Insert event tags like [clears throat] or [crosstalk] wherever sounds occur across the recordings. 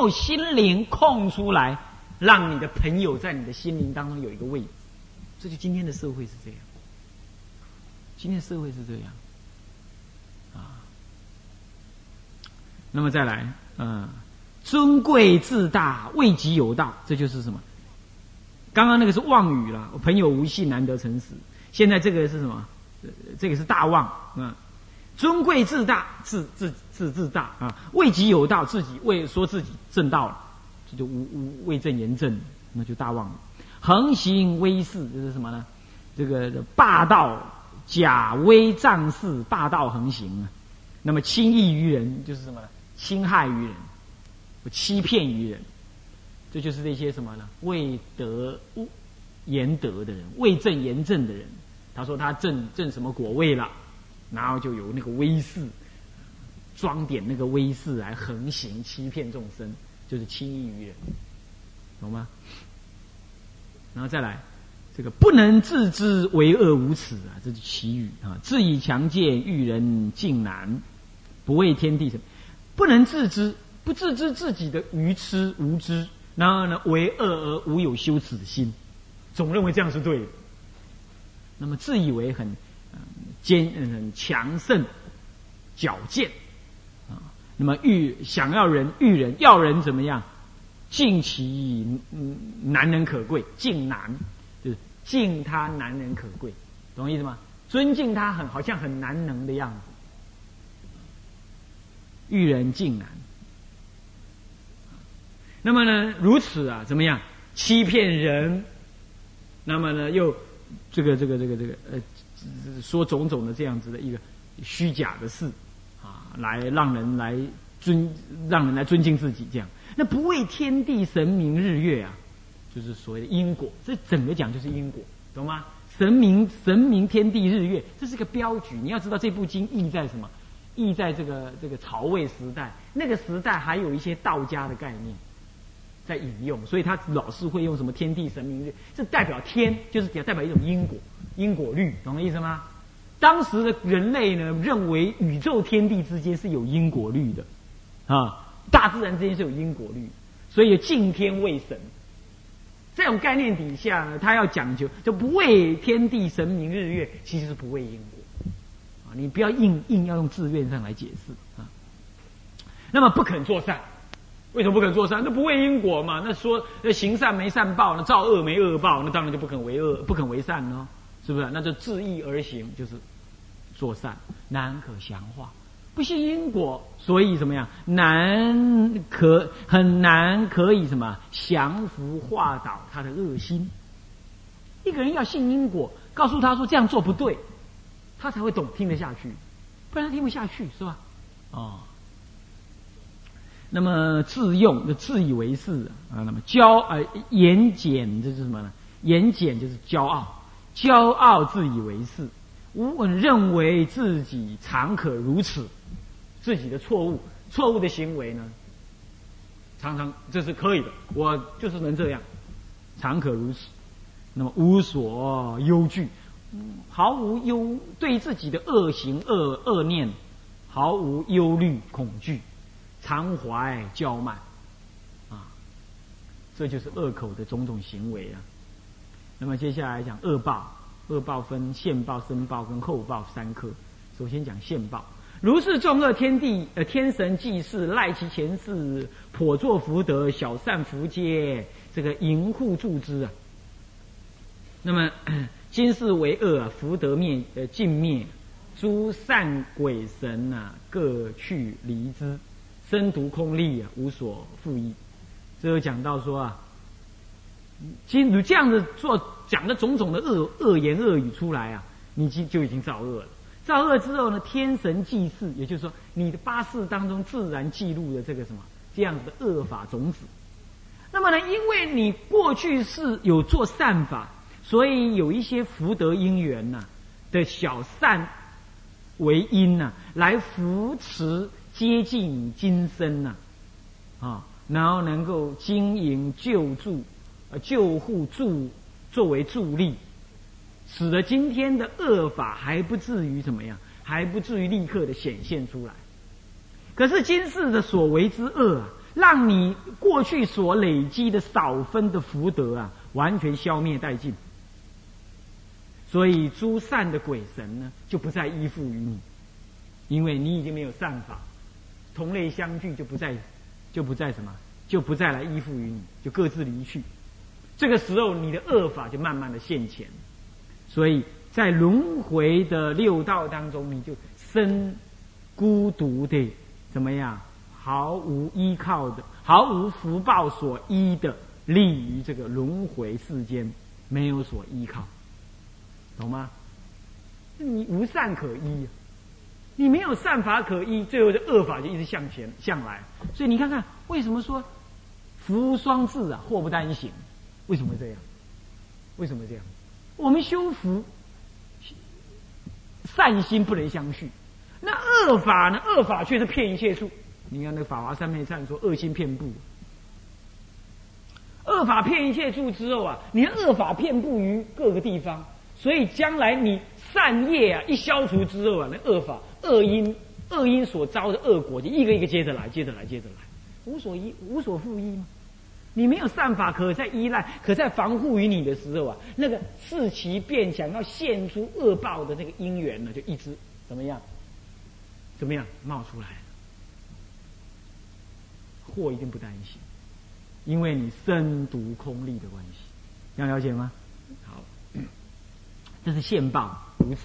有心灵空出来，让你的朋友在你的心灵当中有一个位置。这就今天的社会是这样，今天社会是这样啊。那么再来，嗯，尊贵自大，位极有道，这就是什么？刚刚那个是妄语了，我朋友无信，难得诚实。现在这个是什么？这个是大妄啊！尊贵自大，自自自自大啊！为己有道，自己为说自己正道了，这就无无为正言正，那就大妄了。横行威势，这是什么呢？这个霸道假威仗势，霸道横行啊！那么轻易于人，就是什么呢？侵害于人，欺骗于人，这就是那些什么呢？未得言德的人，未正言正的人。他说他正正什么果位了，然后就有那个威势，装点那个威势来横行欺骗众生，就是轻易于人，懂吗？然后再来，这个不能自知为恶无耻啊，这是奇语啊！自以强健，遇人竟难，不畏天地什不能自知，不自知自己的愚痴无知，然后呢，为恶而无有羞耻心，总认为这样是对的。那么自以为很坚很强盛、矫健啊，那么欲想要人遇人要人怎么样？敬其嗯难能可贵，敬难就是敬他难能可贵，懂意思吗？尊敬他很好像很难能的样子，遇人敬难。那么呢，如此啊，怎么样欺骗人？那么呢，又这个这个这个这个呃，说种种的这样子的一个虚假的事啊，来让人来尊，让人来尊敬自己这样。那不为天地神明日月啊，就是所谓的因果。这整个讲就是因果，懂吗？神明、神明、天地、日月，这是个标举。你要知道这部经意在什么？意在这个这个曹魏时代，那个时代还有一些道家的概念在引用，所以他老是会用什么天地神明日，这代表天，就是代表一种因果、因果律，懂我意思吗？当时的人类呢，认为宇宙天地之间是有因果律的，啊。大自然之间是有因果律，所以敬天畏神。这种概念底下呢，他要讲究就不畏天地神明日月，其实是不畏因果。啊，你不要硬硬要用自愿上来解释啊。那么不肯做善，为什么不肯做善？那不为因果嘛？那说那行善没善报，那造恶没恶报，那当然就不肯为恶，不肯为善喽，是不是？那就自意而行，就是做善，难可降化。不信因果，所以怎么样难可很难可以什么降服化导他的恶心。一个人要信因果，告诉他说这样做不对，他才会懂听得下去，不然他听不下去是吧？哦。那么自用就自以为是啊，那么骄呃言简这是什么呢？言简就是骄傲，骄傲自以为是，无认为自己常可如此。自己的错误，错误的行为呢，常常这是可以的，我就是能这样，常可如此。那么无所忧惧，毫无忧对自己的恶行恶恶念，毫无忧虑恐惧，常怀娇慢，啊，这就是恶口的种种行为啊。那么接下来讲恶报，恶报分现报、生报跟后报三科。首先讲现报。如是众恶天地呃天神祭祀赖其前世颇作福德小善福皆这个淫护助之啊。那么 [clears throat] 今世为恶福德灭呃尽灭，诸善鬼神呐各去离之，身独空立啊无所复依。这就讲到说啊，今如这样子做讲的种种的恶恶言恶语出来啊，你就就已经造恶了。造恶之后呢，天神祭祀，也就是说，你的八世当中自然记录的这个什么这样子的恶法种子。那么呢，因为你过去是有做善法，所以有一些福德因缘呐的小善为因呐，来扶持接近今生呐，啊，然后能够经营救助、呃救护助作为助力。使得今天的恶法还不至于怎么样，还不至于立刻的显现出来。可是今世的所为之恶啊，让你过去所累积的少分的福德啊，完全消灭殆尽。所以诸善的鬼神呢，就不再依附于你，因为你已经没有善法，同类相聚就不再，就不再什么，就不再来依附于你，就各自离去。这个时候，你的恶法就慢慢的现前。所以在轮回的六道当中，你就生孤独的怎么样？毫无依靠的，毫无福报所依的，立于这个轮回世间，没有所依靠，懂吗？你无善可依，你没有善法可依，最后的恶法就一直向前向来。所以你看看，为什么说福无双至啊，祸不单行？为什么这样？为什么这样？我们修福，善心不能相续，那恶法呢？恶法却是骗一切处。你看那个《法华三昧忏》说恶心遍布，恶法骗一切处之后啊，你恶法遍布于各个地方，所以将来你善业啊一消除之后啊，那恶法恶因恶因所招的恶果就一个一个接着来，接着来，接着来，无所依无所复依吗？你没有善法可在依赖，可在防护于你的时候啊，那个事其变想要现出恶报的那个因缘呢，就一直怎么样，怎么样冒出来。祸一定不担心，因为你身独空力的关系，要了解吗？好，这是现报如此，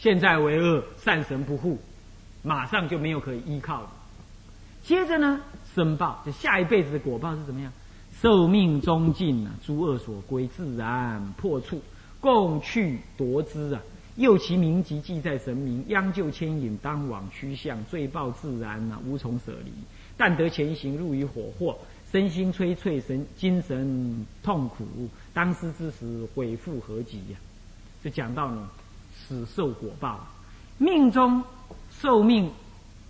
现在为恶，善神不护，马上就没有可以依靠了。接着呢，申报，就下一辈子的果报是怎么样？寿命终尽啊，诸恶所归，自然破处，共去夺之啊。又其名籍记在神明，央救牵引，当往趋向，罪报自然啊，无从舍离。但得前行，入于火祸，身心摧悴，神精神痛苦。当思之时，悔复何及呀？就讲到你死受果报，命中寿命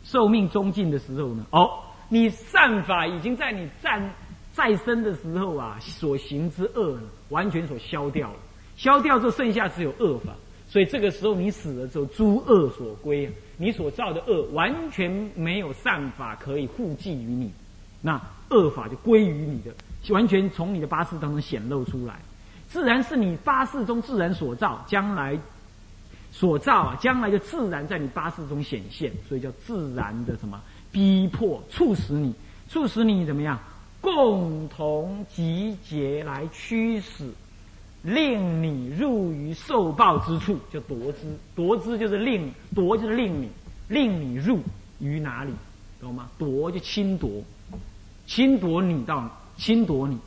寿命终尽的时候呢？哦，你善法已经在你战再生的时候啊，所行之恶呢，完全所消掉了。消掉之后，剩下只有恶法。所以这个时候你死了之后，诸恶所归，你所造的恶完全没有善法可以护济于你，那恶法就归于你的，完全从你的八世当中显露出来，自然是你八世中自然所造，将来所造啊，将来就自然在你八字中显现，所以叫自然的什么逼迫，促使你，促使你怎么样，共同集结来驱使。令你入于受报之处，就夺之。夺之就是令夺，就是令你令你入于哪里，懂吗？夺就侵夺，侵夺你到侵夺你，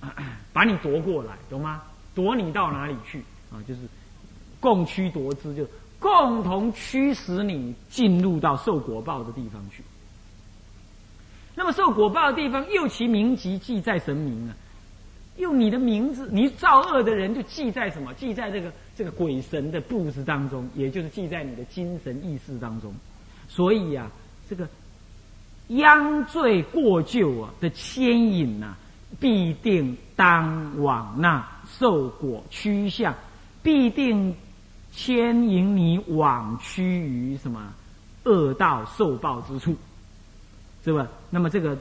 [clears throat] 把你夺过来，懂吗？夺你到哪里去啊？就是共驱夺之，就共同驱使你进入到受果报的地方去。那么受果报的地方，又其名籍记在神明啊。用你的名字，你造恶的人就记在什么？记在这个这个鬼神的布子当中，也就是记在你的精神意识当中。所以啊，这个殃罪过旧啊的牵引呐，必定当往那受果趋向，必定牵引你往趋于什么恶道受报之处，是吧？那么这个。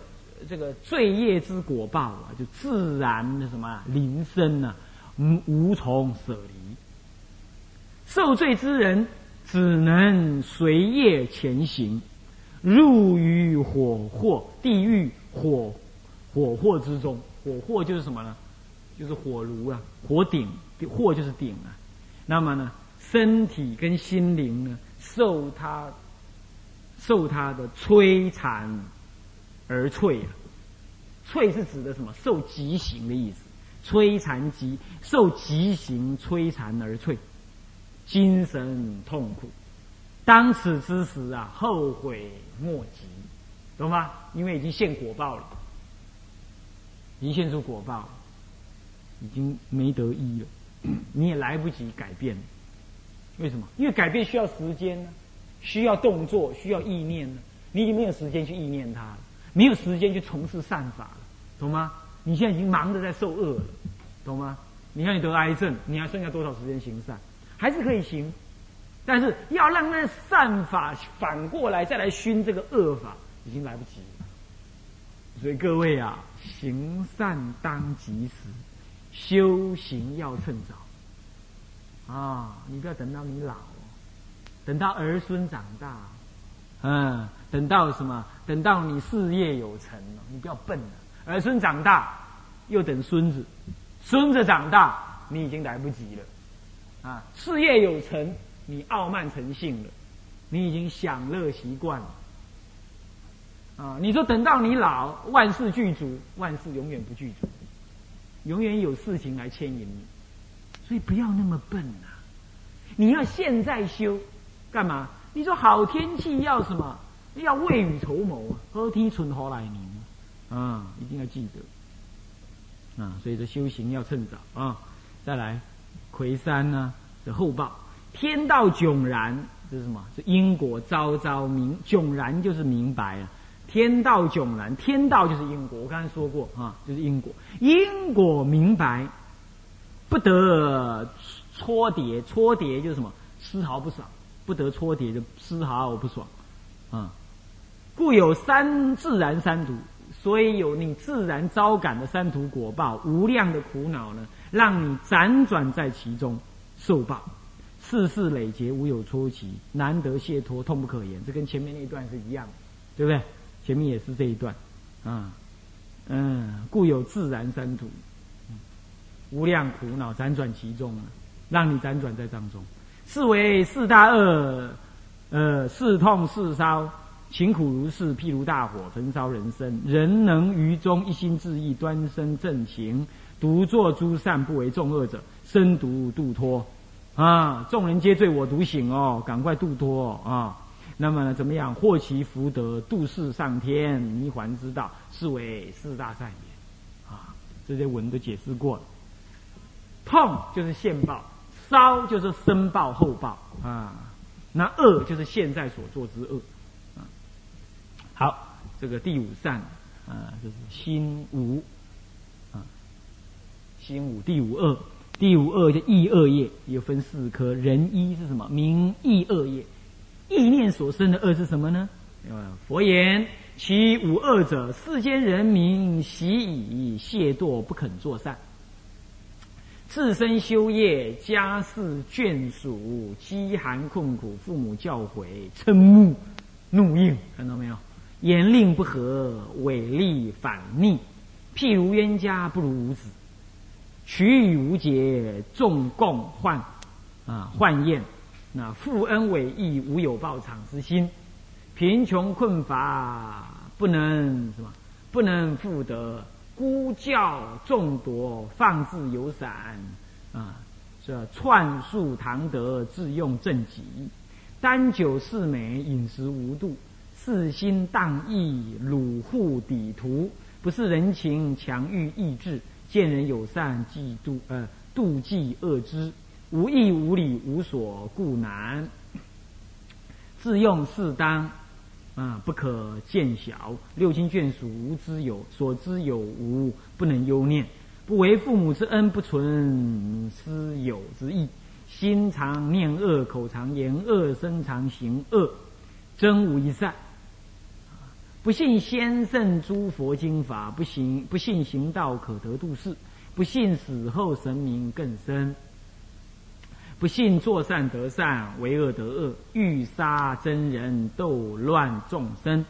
这个罪业之果报啊，就自然的什么临身呢？无无从舍离。受罪之人只能随业前行，入于火祸地狱火火祸之中。火祸就是什么呢？就是火炉啊，火顶，祸就是顶啊。那么呢，身体跟心灵呢，受他受他的摧残。而脆啊，脆是指的什么？受极刑的意思，摧残极，受极刑摧残而脆，精神痛苦。当此之时啊，后悔莫及，懂吗？因为已经现果报了，已经现出果报，已经没得医了，[coughs] 你也来不及改变了。为什么？因为改变需要时间呢，需要动作，需要意念呢，你已经没有时间去意念它了。没有时间去从事善法了，懂吗？你现在已经忙着在受恶了，懂吗？你看你得癌症，你还剩下多少时间行善？还是可以行，但是要让那善法反过来再来熏这个恶法，已经来不及了，所以各位啊，行善当及时，修行要趁早啊！你不要等到你老，等到儿孙长大，嗯，等到什么？等到你事业有成了，你不要笨了。儿孙长大，又等孙子，孙子长大，你已经来不及了啊！事业有成，你傲慢成性了，你已经享乐习惯了。啊，你说等到你老，万事俱足，万事永远不具足，永远有事情来牵引你，所以不要那么笨呐！你要现在修，干嘛？你说好天气要什么？要未雨绸缪啊，何天春好来年啊，一定要记得啊！所以说修行要趁早啊！再来，魁山呢的后报，天道迥然，这是什么？是因果昭昭明，迥然就是明白啊。天道迥然，天道就是因果。我刚才说过啊，就是因果。因果明白，不得搓叠。搓叠就是什么？丝毫不爽，不得搓叠就丝毫不爽啊。故有三自然三途，所以有你自然招感的三途果报，无量的苦恼呢，让你辗转在其中受报，世事累劫，无有出期，难得解脱，痛不可言。这跟前面那一段是一样的，对不对？前面也是这一段，啊，嗯，故有自然三途，无量苦恼辗转其中，让你辗转在当中，是为四大恶，呃，四痛四烧，情苦如是，譬如大火焚烧人生，人能于中一心致意，端身正行，独作诸善，不为众恶者，身独度脱，啊，众人皆醉我独醒哦，赶快度脱啊！那么怎么样？获其福德，度世上天，迷还之道，是为四大善也。啊，这些文都解释过了。痛就是现报，烧就是生报后报啊。那恶就是现在所做之恶。啊，好，这个第五善啊，就是心无啊，心无第五恶，第五恶就意恶业，又分四科。人一是什么？名意恶业。意念所生的恶是什么呢？佛言：其五恶者，世间人民习以懈惰，不肯作善；自身修业，家事眷属，饥寒困苦，父母教诲，嗔怒怒应，看到没有？言令不合，违逆反逆。譬如冤家不如无子，取与无节，众共患啊患厌。那负恩伟义，无有报偿之心；贫穷困乏，不能什么，不能复得；孤教众夺，放自有散啊！这串述唐德，自用正己；单酒四美，饮食无度；四心荡逸，鲁户抵图；不是人情，强欲意志；见人友善，嫉妒呃妒忌恶之。无义无理无所故难，自用适当，啊，不可见小。六亲眷属无知有，所知有无不能忧念。不为父母之恩，不存私有之意。心常念恶，口常言恶，身常行恶，真无一善。不信先圣诸佛经法，不行不信行道可得度世，不信死后神明更深。不信作善得善，为恶得恶；欲杀真人，斗乱众生；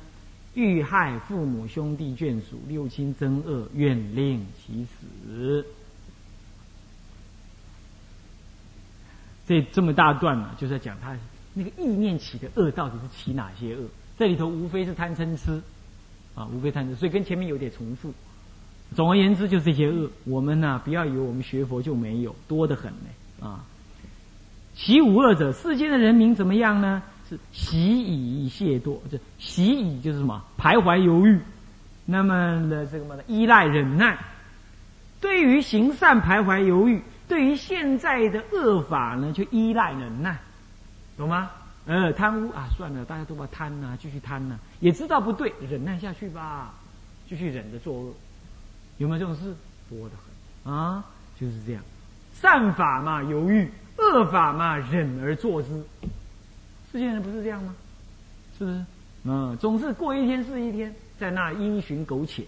欲害父母兄弟眷属，六亲憎恶，愿令其死。这这么大段呢，就是在讲他那个意念起的恶到底是起哪些恶？这里头无非是贪嗔痴啊，无非贪嗔，所以跟前面有点重复。总而言之，就是这些恶。我们呢，不要以为我们学佛就没有，多得很呢啊。习五恶者，世间的人民怎么样呢？是习以懈惰，这习以就是什么？徘徊犹豫，那么的这个什么呢？依赖忍耐，对于行善徘徊犹豫，对于现在的恶法呢，就依赖忍耐，懂吗？呃，贪污啊，算了，大家都把贪呐，继续贪呐，也知道不对，忍耐下去吧，继续忍着作恶，有没有这种事？多的很啊，就是这样，善法嘛，犹豫。恶法嘛，忍而作之。世间人不是这样吗？是不是？嗯，总是过一天是一天，在那因循苟且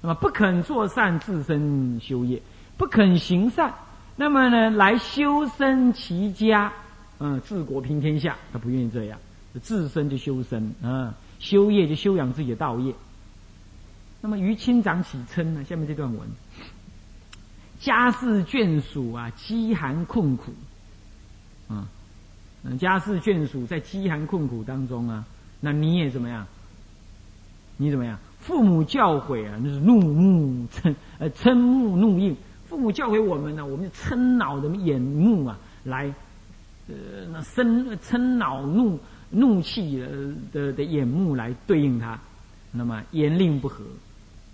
那么不肯做善，自身修业；不肯行善，那么呢，来修身齐家，嗯，治国平天下。他不愿意这样，自身就修身啊，修业就修养自己的道业。那么于亲长起嗔呢？下面这段文，家世眷属啊，饥寒困苦，啊，嗯，家世眷属在饥寒困苦当中啊，那你也怎么样？你怎么样？父母教诲啊，那是怒目 [laughs] 嗔呃嗔目怒应。父母教诲我们呢，我们就嗔恼的眼目啊，来呃那生嗔恼怒怒气的的的眼目来对应他。那么言令不合，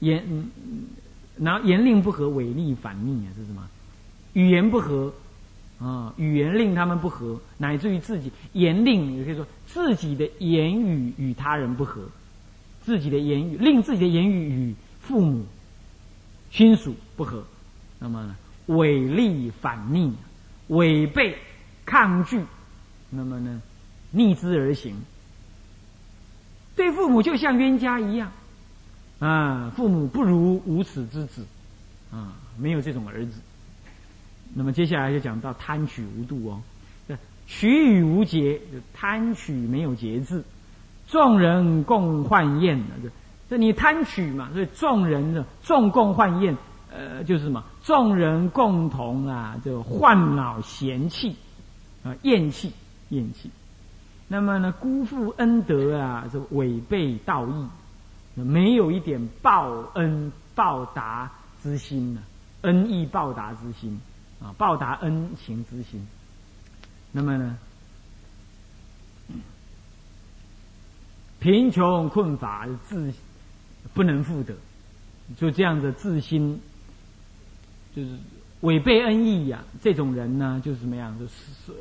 言然后言令不合，违逆反逆啊，是什么？语言不合啊，语言令他们不合，乃至于自己言令也可以说自己的言语与他人不合。自己的言语令自己的言语与父母亲属不合，那么呢，违逆反逆，违背抗拒，那么呢，逆之而行，对父母就像冤家一样啊！父母不如无耻之子啊，没有这种儿子。那么接下来就讲到贪取无度哦，取与无节，贪取没有节制。众人共患厌，这这你贪取嘛？所以众人的众共患厌，呃，就是什么？众人共同啊，就患恼嫌弃啊，厌弃厌弃。那么呢，辜负恩德啊，这违背道义，没有一点报恩报答之心呢，恩义报答之心啊，报答恩情之心。那么呢？贫穷困乏自不能复得，就这样的自心，就是违背恩义呀。这种人呢，就是什么样？就是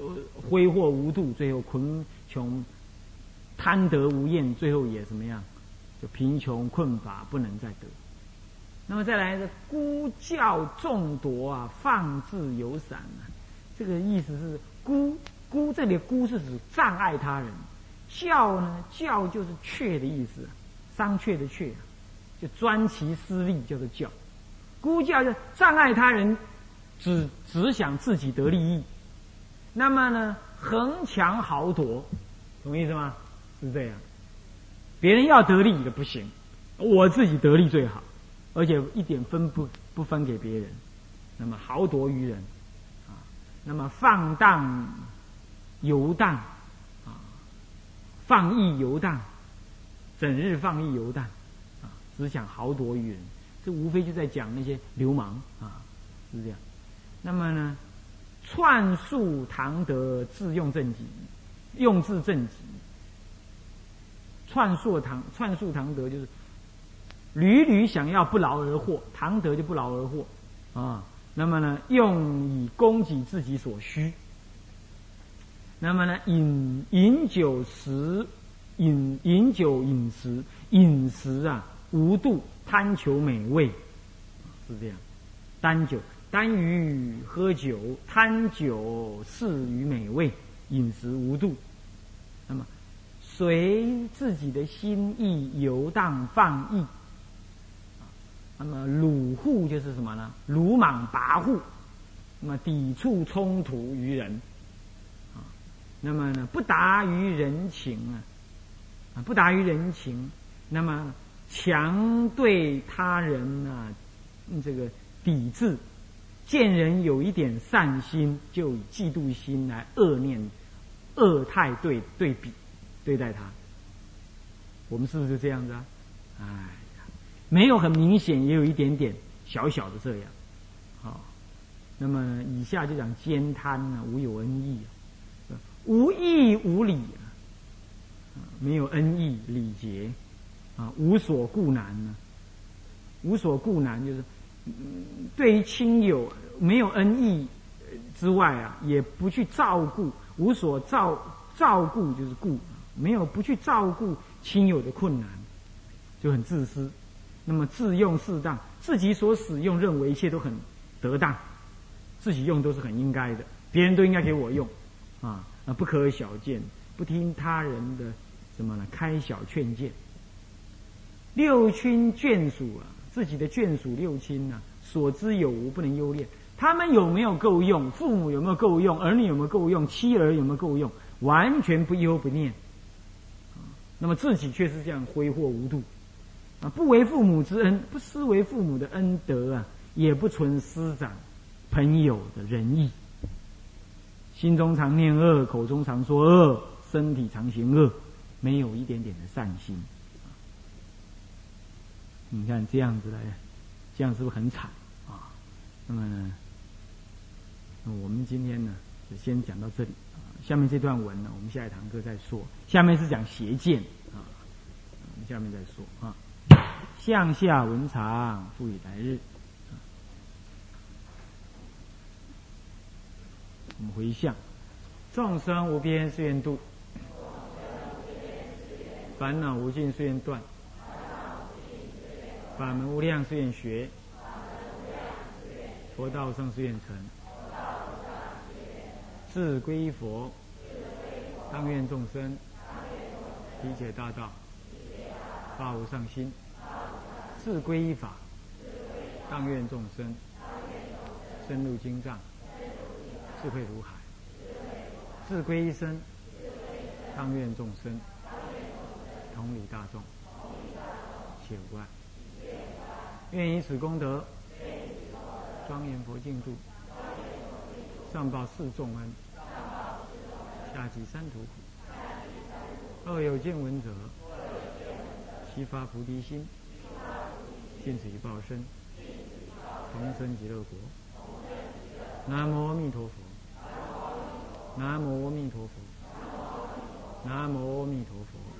挥霍无度，最后困穷贪得无厌，最后也怎么样？就贫穷困乏不能再得。那么再来，孤教众夺啊，放自有散啊。这个意思是孤孤，这里孤是指障碍他人。教呢？教就是却的意思，商榷的却，就专其私利叫做教。孤教就障碍他人，只只想自己得利益。那么呢，横强豪夺，懂意思吗？是这样。别人要得利的不行，我自己得利最好，而且一点分不不分给别人。那么豪夺于人，啊，那么放荡游荡。啊放逸游荡，整日放逸游荡，啊，只想豪夺于人，这无非就在讲那些流氓啊，是这样。那么呢，篡述唐德，自用正己，用字正己。串述唐，串述唐德就是屡屡想要不劳而获，唐德就不劳而获啊。那么呢，用以供给自己所需。那么呢，饮饮酒食，饮饮酒饮食饮食啊，无度贪求美味，是这样。单酒单于喝酒，贪酒嗜于美味，饮食无度。那么随自己的心意游荡放逸。那么鲁户就是什么呢？鲁莽跋扈，那么抵触冲突于人。啊那么呢，不达于人情啊，啊，不达于人情。那么强对他人啊，这个抵制，见人有一点善心，就以嫉妒心来恶念、恶态对对比对待他。我们是不是这样子啊？哎呀，没有很明显，也有一点点小小的这样。好，那么以下就讲奸贪啊，无有恩义。无义无礼，没有恩义礼节，啊，无所顾难呢？无所顾难就是，对于亲友没有恩义之外啊，也不去照顾，无所照照顾就是顾，没有不去照顾亲友的困难，就很自私。那么自用适当，自己所使用认为一切都很得当，自己用都是很应该的，别人都应该给我用，啊。啊，不可小见，不听他人的什么呢？开小劝谏。六亲眷属啊，自己的眷属六亲呐，所知有无不能优劣。他们有没有够用？父母有没有够用？儿女有没有够用？妻儿有没有够用？完全不忧不念。那么自己却是这样挥霍无度，啊，不为父母之恩，不思为父母的恩德啊，也不存师长、朋友的仁义，心中常念恶，口中常说恶，身体常行恶，没有一点点的善心。你看这样子来，这样是不是很惨啊？那么呢，我们今天呢，就先讲到这里啊。下面这段文呢，我们下一堂课再说。下面是讲邪见啊，我们下面再说啊。向下文长，复以来日。我们回向，众生无边誓愿度，烦恼无尽誓愿断。法门无量誓愿学，佛道生誓愿成。自归佛，当愿众生理解大道，发无上心。自归法，当愿众生深入经藏，智慧如海。自归身，当愿众生同理大众，且无碍。愿以此功德，庄严佛净土，上报四重恩，下济三途苦。恶有见闻者，悉发菩提心，尽此一报身，同生极乐国。南无阿弥陀佛。南无阿弥陀佛。南无阿弥陀佛。